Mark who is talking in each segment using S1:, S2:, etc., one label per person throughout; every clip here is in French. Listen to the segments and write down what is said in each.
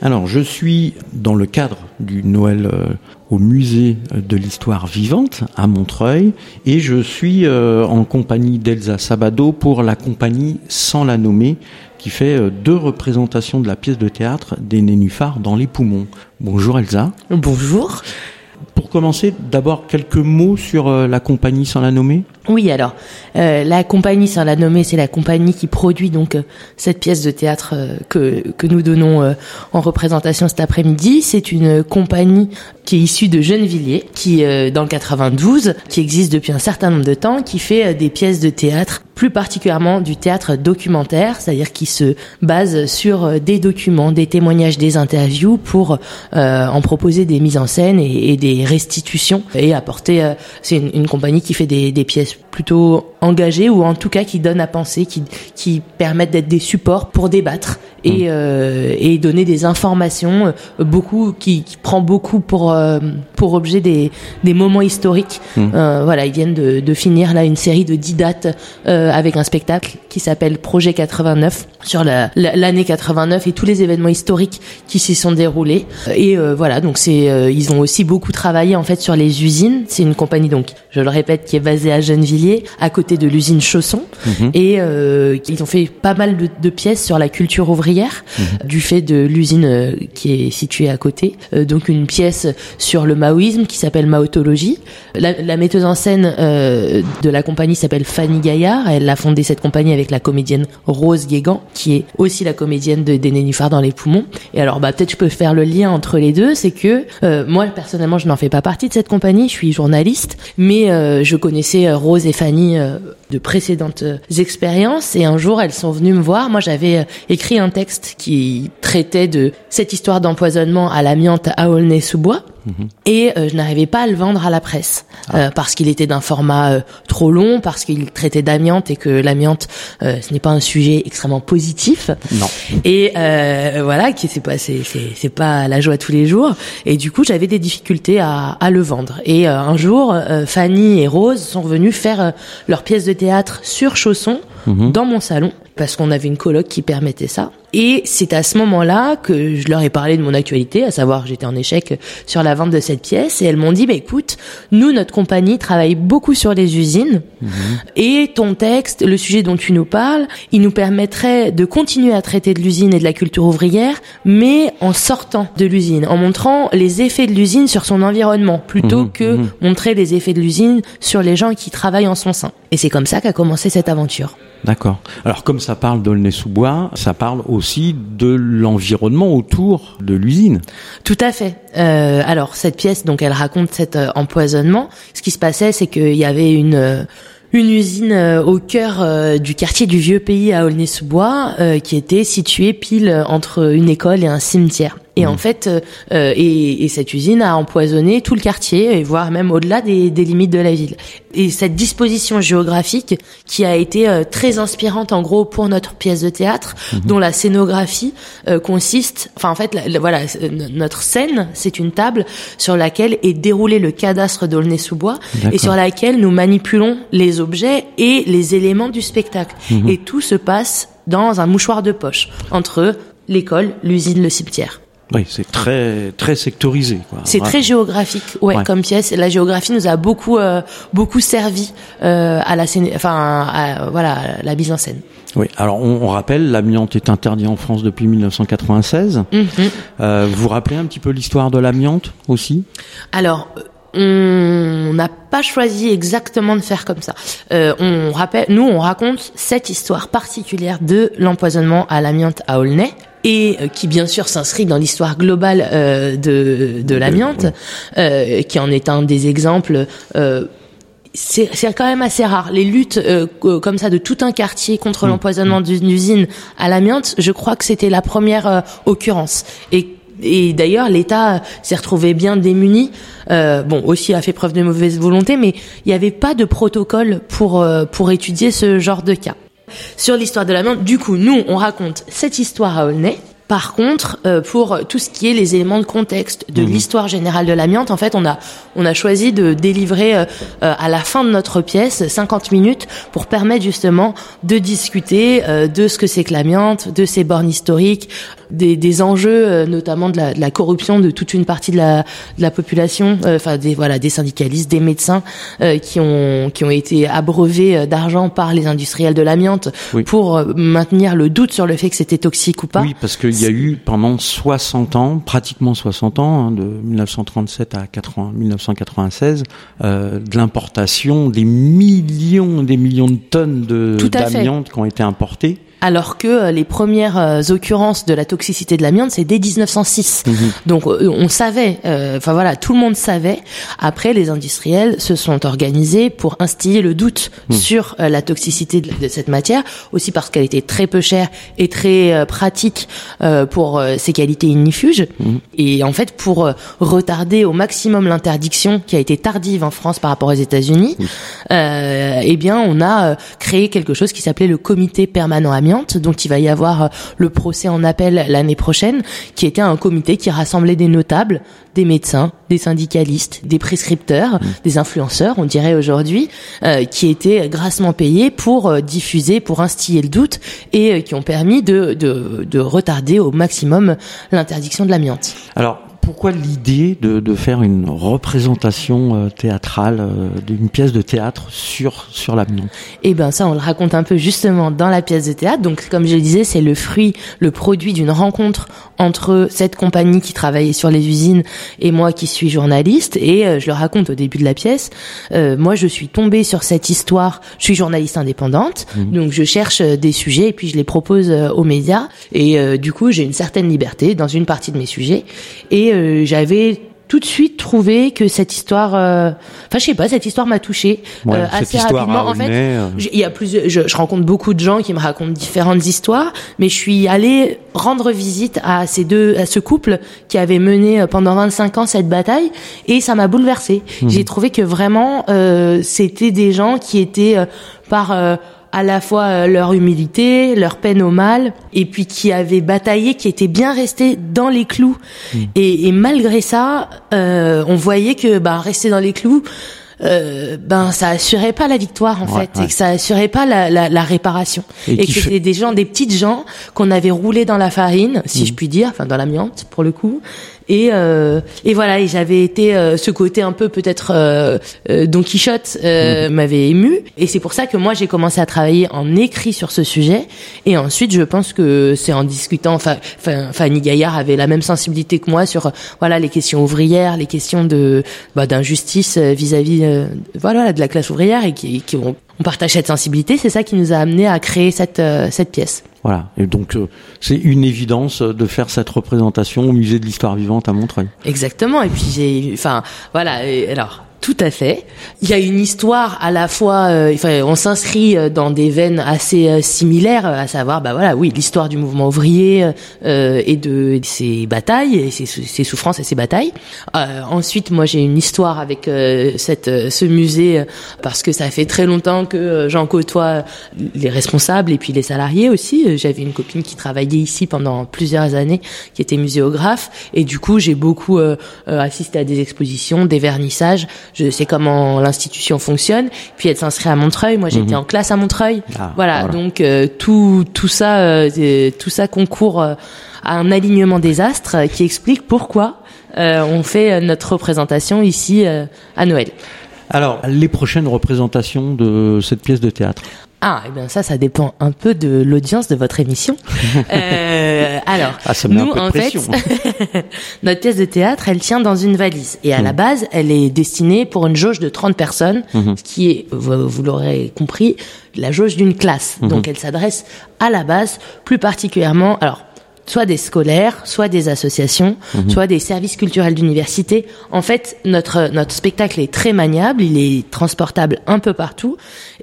S1: Alors, je suis dans le cadre du Noël euh, au musée de l'histoire vivante à Montreuil et je suis euh, en compagnie d'Elsa Sabado pour la compagnie Sans la nommer qui fait euh, deux représentations de la pièce de théâtre des nénuphars dans les poumons. Bonjour Elsa.
S2: Bonjour.
S1: Commencer, d'abord quelques mots sur la compagnie Sans la nommer.
S2: Oui, alors euh, la compagnie, sans la nommer, c'est la compagnie qui produit donc euh, cette pièce de théâtre euh, que que nous donnons euh, en représentation cet après-midi. C'est une compagnie qui est issue de Gennevilliers, qui dans le 92, qui existe depuis un certain nombre de temps, qui fait des pièces de théâtre, plus particulièrement du théâtre documentaire, c'est-à-dire qui se base sur des documents, des témoignages, des interviews pour en proposer des mises en scène et, et des restitutions et apporter. c'est une, une compagnie qui fait des, des pièces plutôt engagés ou en tout cas qui donnent à penser, qui, qui permettent d'être des supports pour débattre et, mmh. euh, et donner des informations, euh, beaucoup qui, qui prend beaucoup pour euh, pour objet des, des moments historiques. Mmh. Euh, voilà, ils viennent de, de finir là une série de 10 dates euh, avec un spectacle qui s'appelle Projet 89 sur l'année la, 89 et tous les événements historiques qui s'y sont déroulés. Et euh, voilà, donc c'est ils ont aussi beaucoup travaillé en fait sur les usines. C'est une compagnie donc, je le répète, qui est basée à Gennevilliers, à côté de l'usine Chausson, mmh. et ils ont fait pas mal de, de pièces sur la culture ouvrière mmh. du fait de l'usine euh, qui est située à côté. Euh, donc une pièce sur le maoïsme qui s'appelle Maotologie. La, la, metteuse en scène euh, de la compagnie s'appelle Fanny Gaillard. Elle a fondé cette compagnie avec la comédienne Rose Guégan, qui est aussi la comédienne de Des Nénuphars dans les poumons. Et alors, bah, peut-être je peux faire le lien entre les deux, c'est que euh, moi personnellement, je n'en fais pas partie de cette compagnie. Je suis journaliste, mais euh, je connaissais Rose et Fanny de précédentes expériences. Et un jour, elles sont venues me voir. Moi, j'avais écrit un texte qui traitait de cette histoire d'empoisonnement à l'amiante à Aulnay-sous-Bois. Mmh. Et euh, je n'arrivais pas à le vendre à la presse ah. euh, parce qu'il était d'un format euh, trop long, parce qu'il traitait d'amiante et que l'amiante euh, ce n'est pas un sujet extrêmement positif.
S1: Non.
S2: Et euh, voilà, qui c'est pas c'est c'est pas la joie tous les jours. Et du coup, j'avais des difficultés à, à le vendre. Et un jour, Fanny et Rose sont venues faire leur pièce de théâtre sur Chausson mmh. dans mon salon parce qu'on avait une coloc qui permettait ça. Et c'est à ce moment-là que je leur ai parlé de mon actualité, à savoir j'étais en échec sur la vente de cette pièce, et elles m'ont dit, bah, écoute, nous, notre compagnie travaille beaucoup sur les usines, mmh. et ton texte, le sujet dont tu nous parles, il nous permettrait de continuer à traiter de l'usine et de la culture ouvrière, mais en sortant de l'usine, en montrant les effets de l'usine sur son environnement, plutôt mmh. que mmh. montrer les effets de l'usine sur les gens qui travaillent en son sein. Et c'est comme ça qu'a commencé cette aventure.
S1: D'accord. Alors comme ça parle d'Aulnay-sous-Bois, ça parle aussi de l'environnement autour de l'usine.
S2: Tout à fait. Euh, alors cette pièce, donc elle raconte cet euh, empoisonnement. Ce qui se passait, c'est qu'il y avait une euh, une usine euh, au cœur du quartier du Vieux Pays à Aulnay-sous-Bois, qui était située pile entre une école et un cimetière. Et mmh. en fait, euh, et, et, cette usine a empoisonné tout le quartier, et voire même au-delà des, des, limites de la ville. Et cette disposition géographique, qui a été euh, très inspirante en gros pour notre pièce de théâtre, mmh. dont la scénographie euh, consiste, enfin en fait, la, la, voilà, notre scène, c'est une table sur laquelle est déroulé le cadastre d'Aulnay-sous-Bois, et sur laquelle nous manipulons les objets et les éléments du spectacle. Mmh. Et tout se passe dans un mouchoir de poche entre l'école, l'usine, le cimetière.
S1: Oui, c'est très très sectorisé.
S2: C'est très géographique, ouais, ouais, comme pièce. La géographie nous a beaucoup euh, beaucoup servi euh, à la scène, enfin à, voilà la mise en scène.
S1: Oui, alors on, on rappelle, l'amiante est interdit en France depuis 1996. Mm -hmm. euh, vous vous rappelez un petit peu l'histoire de l'amiante aussi?
S2: Alors on n'a pas choisi exactement de faire comme ça. Euh, on rappelle, nous, on raconte cette histoire particulière de l'empoisonnement à l'amiante à Aulnay et euh, qui bien sûr s'inscrit dans l'histoire globale euh, de, de l'amiante, euh, qui en est un des exemples. Euh, c'est quand même assez rare. Les luttes euh, comme ça de tout un quartier contre mmh. l'empoisonnement d'une usine à l'amiante, je crois que c'était la première euh, occurrence. Et et d'ailleurs l'État s'est retrouvé bien démuni. Euh, bon, aussi a fait preuve de mauvaise volonté, mais il n'y avait pas de protocole pour euh, pour étudier ce genre de cas. Sur l'histoire de l'amiante, du coup, nous on raconte cette histoire à Aulnay. Par contre, euh, pour tout ce qui est les éléments de contexte de mmh. l'histoire générale de l'amiante, en fait, on a on a choisi de délivrer euh, euh, à la fin de notre pièce 50 minutes pour permettre justement de discuter euh, de ce que c'est que l'amiante, de ses bornes historiques, des, des enjeux, notamment de la, de la, corruption de toute une partie de la, de la population, enfin des voilà des syndicalistes, des médecins qui ont qui ont été abreuvés d'argent par les industriels de l'amiante pour maintenir le doute sur le fait que c'était toxique ou pas.
S1: Oui, parce qu'il y a eu pendant 60 ans, pratiquement 60 ans, hein, de 1937 à 80, 1996, euh, de l'importation des millions, des millions de tonnes de d'amiante qui ont été importées
S2: alors que euh, les premières euh, occurrences de la toxicité de l'amiante, c'est dès 1906. Mhm. Donc euh, on savait, enfin voilà, tout le monde savait. Après, les industriels se sont organisés pour instiller le doute mhm. sur la toxicité de, cette matière, aussi parce qu'elle était très peu chère et très pratique pour ses qualités ignifuges. Mhm. Et en fait, pour retarder au maximum l'interdiction qui a été tardive en France par rapport aux États-Unis, eh bien, on a créé quelque chose qui s'appelait le comité permanent amiante donc il va y avoir euh, le procès en appel l'année prochaine, qui était un comité qui rassemblait des notables, des médecins, des syndicalistes, des prescripteurs, mmh. des influenceurs, on dirait aujourd'hui, euh, qui étaient grassement payés pour euh, diffuser, pour instiller le doute et qui ont permis de, de, de retarder au maximum l'interdiction de l'amiante.
S1: Alors, pourquoi l'idée de, de, faire une représentation euh, théâtrale euh, d'une pièce de théâtre sur sur l'amiante
S2: Eh ben ça, on le raconte un peu justement dans la pièce de théâtre. Donc, comme je le disais, c'est le fruit, le produit d'une rencontre entre cette compagnie qui travaillait sur les usines et moi qui suis journaliste. Et euh, je le raconte au début de la pièce. moi, je suis tombée sur cette histoire. Je suis journaliste indépendante, mmh. donc je cherche des sujets et puis je les propose aux médias. Et du coup, j'ai une certaine liberté dans une partie de mes sujets. Et euh, j'avais tout de suite trouvé que cette histoire, euh, enfin je sais pas, cette histoire m'a touchée
S1: euh, assez rapidement. En fait,
S2: il y a plus, je, je, rencontre beaucoup de gens qui me racontent différentes histoires, mais je suis allée rendre visite à ces deux, à ce couple qui avait mené pendant 25 ans cette bataille, et ça m'a bouleversée. Mmh. J'ai trouvé que vraiment c'était des gens qui étaient par à la fois euh, leur humilité, leur peine au mal, et puis qui avaient bataillé, qui étaient bien restés dans les clous. Mm. Et, et, malgré ça, euh, on voyait que bah, rester dans les clous, euh, ben ça assurait pas la victoire en fait, et que ça assurait pas la, la, la réparation, et, que c'était des gens, des petites gens qu'on avait roulés dans la farine, si mm. je puis dire, enfin dans l'amiante pour le coup, et, euh, et voilà, et j'avais été euh, ce côté un peu peut-être euh, euh Don Quichotte euh, mhm. m'avait ému. Et c'est pour ça que moi j'ai commencé à travailler en écrit sur ce sujet. Et ensuite, je pense que c'est en discutant. Enfin, Fanny Gaillard avait la même sensibilité que moi sur voilà les questions ouvrières, les questions de bah, d'injustice vis-à-vis voilà de la classe ouvrière et qui, qui ont on partage cette sensibilité, c'est ça qui nous a amené à créer cette cette pièce.
S1: Voilà. Et donc, euh, c'est une évidence de faire cette représentation au musée de l'histoire vivante à Montreuil.
S2: Exactement. Et puis, j'ai, enfin, voilà. alors, tout à fait. Il y a une histoire à la fois, euh, enfin, on s'inscrit euh, dans des veines assez euh, similaires, à savoir, bah voilà, oui, l'histoire du mouvement ouvrier et de, ses batailles, et ses, ses, souffrances et ses batailles. ensuite, moi, j'ai une histoire avec cette, ce musée parce que ça fait très longtemps que j'en côtoie les responsables et puis les salariés aussi. J'avais une copine qui travaillait ici pendant plusieurs années, qui était muséographe, et du coup, j'ai beaucoup assisté à des expositions, des vernissages je sais comment l'institution fonctionne. Puis elle s'inscrit à Montreuil. Moi, j'étais mhm. en classe à Montreuil. Ah, voilà, donc euh, tout tout ça euh, tout ça concourt euh, à un alignement des astres qui explique pourquoi on fait notre représentation ici à Noël.
S1: Alors, les prochaines représentations de cette pièce de théâtre?
S2: Ah, et eh bien ça, ça dépend un peu de l'audience de votre émission. euh, alors,
S1: ah, ça nous, en fait,
S2: notre pièce de théâtre, elle tient dans une valise. Et à la mmh. base, elle est destinée pour une jauge de 30 personnes, mmh. ce qui est, vous, l'aurez compris, la jauge d'une classe. Mmh. Donc, elle s'adresse à la base, plus particulièrement, alors, soit des scolaires, soit des associations, soit des services culturels d'université. En fait, notre notre spectacle est très maniable, il est transportable un peu partout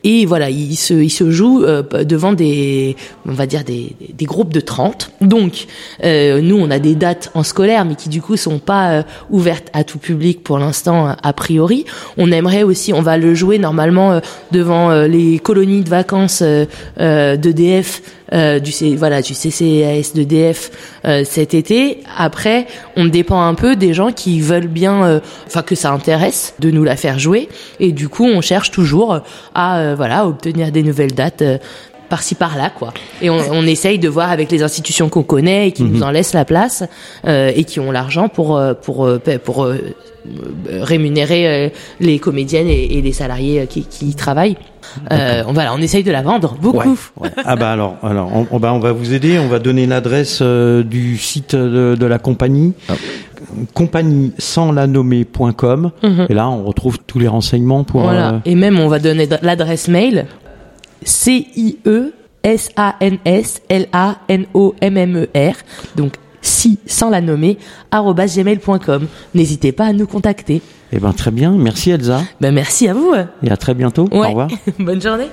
S2: et voilà, il se il se joue euh, devant des on va dire des, des groupes de 30. Donc euh, nous on a des dates en scolaire mais qui du coup sont pas euh, ouvertes à tout public pour l'instant a priori. On aimerait aussi on va le jouer normalement devant les colonies de vacances d'EDF euh, du, voilà, du CCAS de DF euh, cet été. Après, on dépend un peu des gens qui veulent bien, euh, enfin que ça intéresse de nous la faire jouer. Et du coup, on cherche toujours à voilà obtenir des nouvelles dates par-ci par-là, quoi. Et on, on, essaye de voir avec les institutions qu'on connaît et qui nous
S1: Mhm.
S2: en laissent la place euh, et qui ont l'argent pour euh, pour euh, pour, euh, rémunérer euh, les comédiennes et, et les salariés euh, qui, qui y travaillent. Euh, on, voilà, on essaye de la vendre beaucoup.
S1: Ouais, ouais. Ah bah alors, alors on, on- bah, on va vous aider. On va donner l'adresse euh, du site de, de la compagnie, compagnie sans la nommer.com.
S2: Mhm.
S1: Et là, on retrouve tous les renseignements pour.
S2: Voilà.
S1: euh,
S2: Et même, on va donner l'adresse mail c i e s a n s l a n o m m e r donc si sans la nommer gmail.com. N'hésitez pas à nous contacter.
S1: Eh ben très bien. Merci Elsa
S2: Ben merci à vous.
S1: et à très bientôt. Au revoir.
S2: Bonne journée.